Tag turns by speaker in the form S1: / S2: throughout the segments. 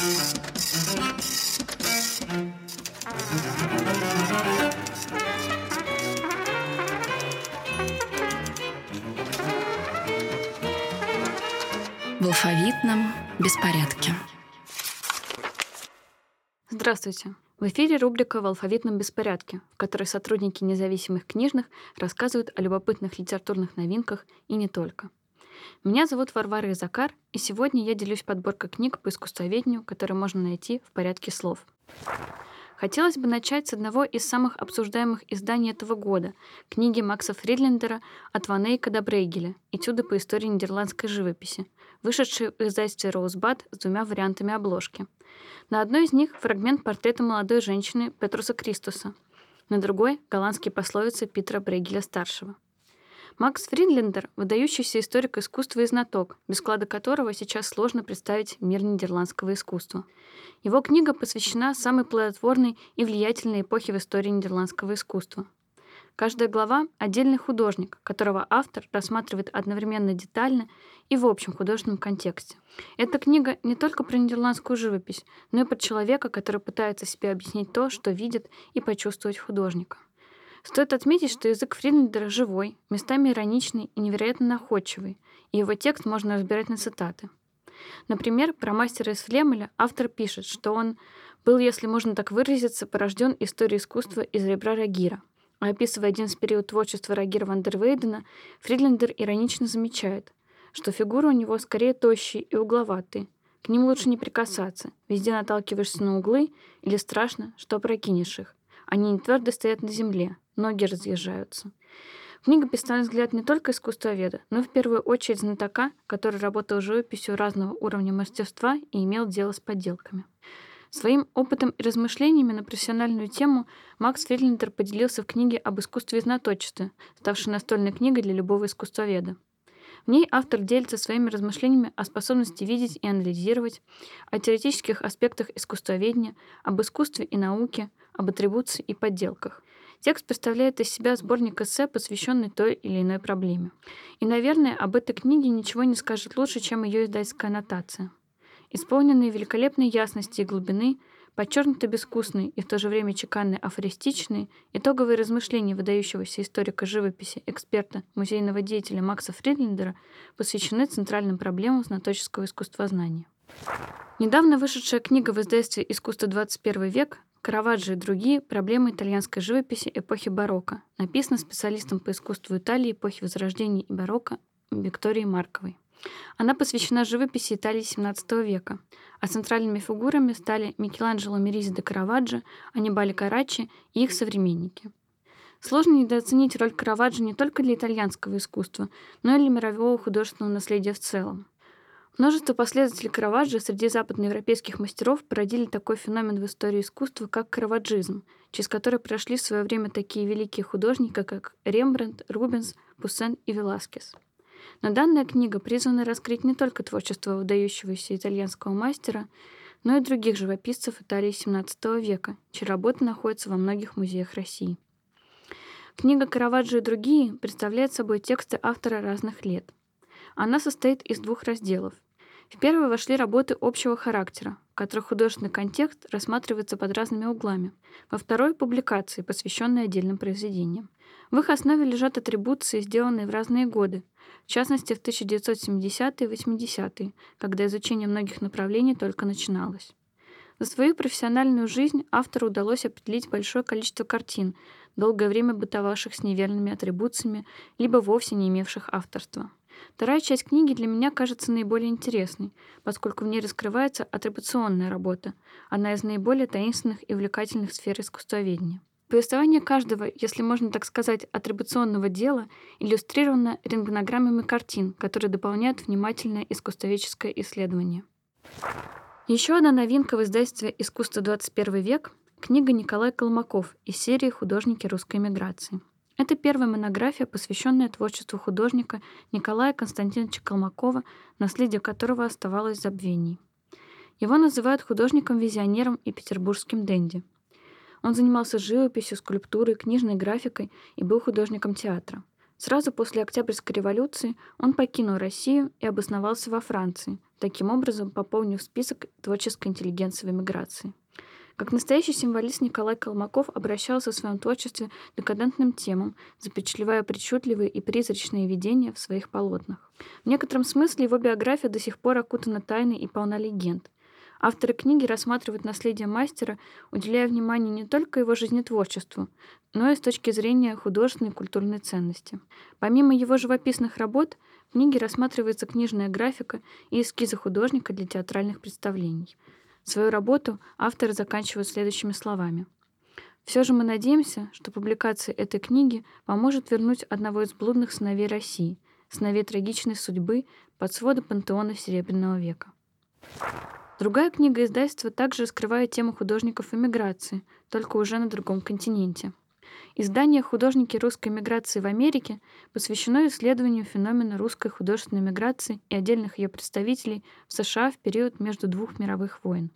S1: В алфавитном беспорядке.
S2: Здравствуйте! В эфире рубрика «В алфавитном беспорядке», в которой сотрудники независимых книжных рассказывают о любопытных литературных новинках и не только. Меня зовут Варвара Изакар, и сегодня я делюсь подборкой книг по искусствоведению, которые можно найти в порядке слов. Хотелось бы начать с одного из самых обсуждаемых изданий этого года — книги Макса Фридлендера «От Ванейка до Брейгеля. Этюды по истории нидерландской живописи», вышедшие в издательстве «Роузбад» с двумя вариантами обложки. На одной из них фрагмент портрета молодой женщины Петруса Кристуса, на другой — голландские пословицы Питера Брейгеля-старшего — Макс Фридлендер — выдающийся историк искусства и знаток, без склада которого сейчас сложно представить мир нидерландского искусства. Его книга посвящена самой плодотворной и влиятельной эпохе в истории нидерландского искусства. Каждая глава — отдельный художник, которого автор рассматривает одновременно детально и в общем художественном контексте. Эта книга не только про нидерландскую живопись, но и про человека, который пытается себе объяснить то, что видит, и почувствовать художника. Стоит отметить, что язык Фридлендера живой, местами ироничный и невероятно находчивый, и его текст можно разбирать на цитаты. Например, про мастера из Флемеля автор пишет, что он был, если можно так выразиться, порожден историей искусства из ребра Рагира. А описывая один из период творчества Рагира ван дер Вейдена, Фридлендер иронично замечает, что фигуры у него скорее тощие и угловатые. К ним лучше не прикасаться, везде наталкиваешься на углы или страшно, что опрокинешь их. Они не твердо стоят на земле, ноги разъезжаются. Книга «Пистолет взгляд» не только искусствоведа, но в первую очередь знатока, который работал живописью разного уровня мастерства и имел дело с подделками. Своим опытом и размышлениями на профессиональную тему Макс Фридлендер поделился в книге об искусстве и знаточестве, ставшей настольной книгой для любого искусствоведа. В ней автор делится своими размышлениями о способности видеть и анализировать, о теоретических аспектах искусствоведения, об искусстве и науке, об атрибуции и подделках. Текст представляет из себя сборник эссе, посвященный той или иной проблеме. И, наверное, об этой книге ничего не скажет лучше, чем ее издательская аннотация. Исполненные великолепной ясности и глубины, подчеркнуто безвкусные и в то же время чеканные афористичные, итоговые размышления выдающегося историка живописи, эксперта, музейного деятеля Макса Фридлендера посвящены центральным проблемам знаточеского искусствознания. Недавно вышедшая книга в издательстве «Искусство 21 век» Караваджо и другие проблемы итальянской живописи эпохи барокко. Написано специалистом по искусству Италии эпохи Возрождения и барокко Викторией Марковой. Она посвящена живописи Италии XVII века, а центральными фигурами стали Микеланджело Меризи де Караваджо, Анибали Карачи и их современники. Сложно недооценить роль Караваджо не только для итальянского искусства, но и для мирового художественного наследия в целом. Множество последователей Караваджо среди западноевропейских мастеров породили такой феномен в истории искусства, как караваджизм, через который прошли в свое время такие великие художники, как Рембрандт, Рубенс, Пуссен и Веласкес. Но данная книга призвана раскрыть не только творчество выдающегося итальянского мастера, но и других живописцев Италии XVII века, чьи работы находятся во многих музеях России. Книга «Караваджо и другие» представляет собой тексты автора разных лет. Она состоит из двух разделов — в первый вошли работы общего характера, в которых художественный контекст рассматривается под разными углами. Во второй — публикации, посвященные отдельным произведениям. В их основе лежат атрибуции, сделанные в разные годы, в частности, в 1970-е и 80-е, когда изучение многих направлений только начиналось. За свою профессиональную жизнь автору удалось определить большое количество картин, долгое время бытовавших с неверными атрибуциями, либо вовсе не имевших авторства. Вторая часть книги для меня кажется наиболее интересной, поскольку в ней раскрывается атрибуционная работа, одна из наиболее таинственных и увлекательных сфер искусствоведения. Повествование каждого, если можно так сказать, атрибуционного дела иллюстрировано рентгенограммами картин, которые дополняют внимательное искусствоведческое исследование. Еще одна новинка в издательстве «Искусство 21 век» — книга Николай Колмаков из серии «Художники русской эмиграции». Это первая монография, посвященная творчеству художника Николая Константиновича Калмакова, наследие которого оставалось в забвении. Его называют художником-визионером и петербургским денди. Он занимался живописью, скульптурой, книжной графикой и был художником театра. Сразу после Октябрьской революции он покинул Россию и обосновался во Франции, таким образом пополнив список творческой интеллигенции в эмиграции. Как настоящий символист Николай Колмаков обращался в своем творчестве декадентным темам, запечатлевая причудливые и призрачные видения в своих полотнах. В некотором смысле его биография до сих пор окутана тайной и полна легенд. Авторы книги рассматривают наследие мастера, уделяя внимание не только его жизнетворчеству, но и с точки зрения художественной и культурной ценности. Помимо его живописных работ, в книге рассматривается книжная графика и эскизы художника для театральных представлений. Свою работу авторы заканчивают следующими словами. Все же мы надеемся, что публикация этой книги поможет вернуть одного из блудных сыновей России, сыновей трагичной судьбы под своды пантеона Серебряного века. Другая книга издательства также раскрывает тему художников эмиграции, только уже на другом континенте. Издание «Художники русской эмиграции в Америке» посвящено исследованию феномена русской художественной эмиграции и отдельных ее представителей в США в период между двух мировых войн.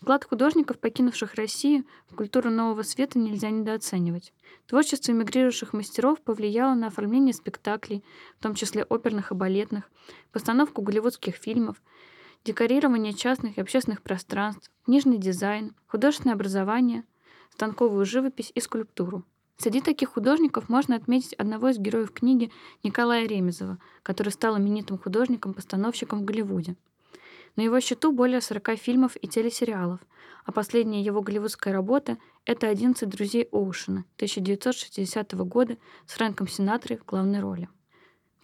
S2: Вклад художников, покинувших Россию, в культуру нового света нельзя недооценивать. Творчество эмигрирующих мастеров повлияло на оформление спектаклей, в том числе оперных и балетных, постановку голливудских фильмов, декорирование частных и общественных пространств, книжный дизайн, художественное образование, станковую живопись и скульптуру. Среди таких художников можно отметить одного из героев книги Николая Ремезова, который стал именитым художником-постановщиком в Голливуде. На его счету более 40 фильмов и телесериалов, а последняя его голливудская работа — это «11 друзей Оушена» 1960 года с Фрэнком Синатрой в главной роли.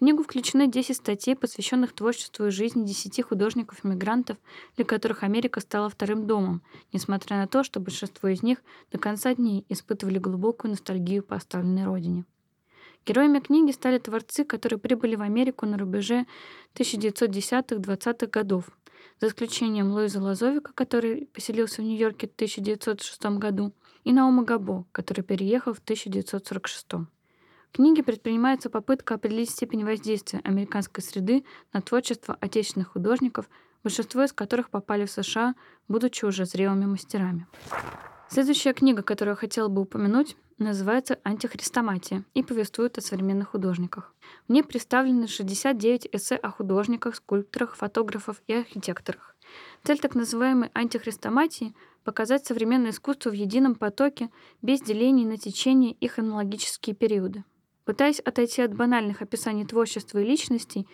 S2: Книгу включены 10 статей, посвященных творчеству и жизни 10 художников-мигрантов, для которых Америка стала вторым домом, несмотря на то, что большинство из них до конца дней испытывали глубокую ностальгию по оставленной родине. Героями книги стали творцы, которые прибыли в Америку на рубеже 1910-20-х годов, за исключением Луиза Лазовика, который поселился в Нью-Йорке в 1906 году, и Наума Габо, который переехал в 1946. В книге предпринимается попытка определить степень воздействия американской среды на творчество отечественных художников, большинство из которых попали в США, будучи уже зрелыми мастерами. Следующая книга, которую я хотела бы упомянуть, называется «Антихристоматия» и повествует о современных художниках. В ней представлены 69 эссе о художниках, скульпторах, фотографах и архитекторах. Цель так называемой антихристоматии — показать современное искусство в едином потоке, без делений на течение и хронологические периоды. Пытаясь отойти от банальных описаний творчества и личностей,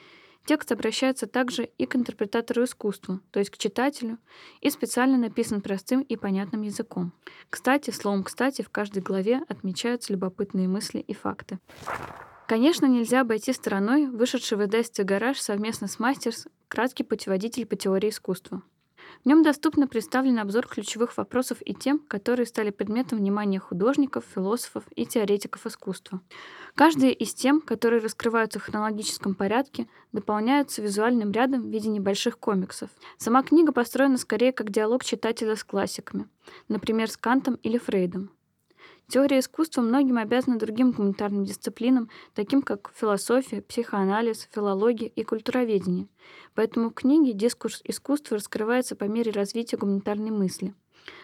S2: текст обращается также и к интерпретатору искусства, то есть к читателю, и специально написан простым и понятным языком. Кстати, словом «кстати» в каждой главе отмечаются любопытные мысли и факты. Конечно, нельзя обойти стороной вышедший в издательстве «Гараж» совместно с «Мастерс» краткий путеводитель по теории искусства. В нем доступно представлен обзор ключевых вопросов и тем, которые стали предметом внимания художников, философов и теоретиков искусства. Каждая из тем, которые раскрываются в хронологическом порядке, дополняются визуальным рядом в виде небольших комиксов. Сама книга построена скорее как диалог читателя с классиками, например, с Кантом или Фрейдом. Теория искусства многим обязана другим гуманитарным дисциплинам, таким как философия, психоанализ, филология и культуроведение. Поэтому в книге дискурс искусства раскрывается по мере развития гуманитарной мысли.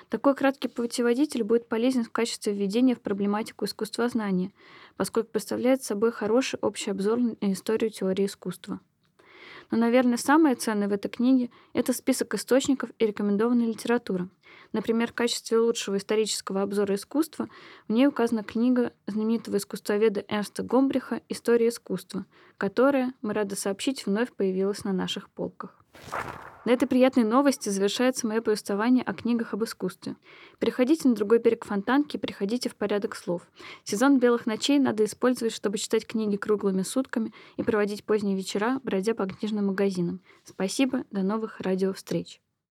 S2: Такой краткий путеводитель будет полезен в качестве введения в проблематику искусствознания, поскольку представляет собой хороший общий обзор на историю теории искусства. Но, наверное, самое ценное в этой книге — это список источников и рекомендованная литература. Например, в качестве лучшего исторического обзора искусства в ней указана книга знаменитого искусствоведа Эрнста Гомбриха «История искусства», которая, мы рады сообщить, вновь появилась на наших полках. На этой приятной новости завершается мое повествование о книгах об искусстве. Переходите на другой берег Фонтанки, приходите в порядок слов. Сезон белых ночей надо использовать, чтобы читать книги круглыми сутками и проводить поздние вечера, бродя по книжным магазинам. Спасибо, до новых радиовстреч.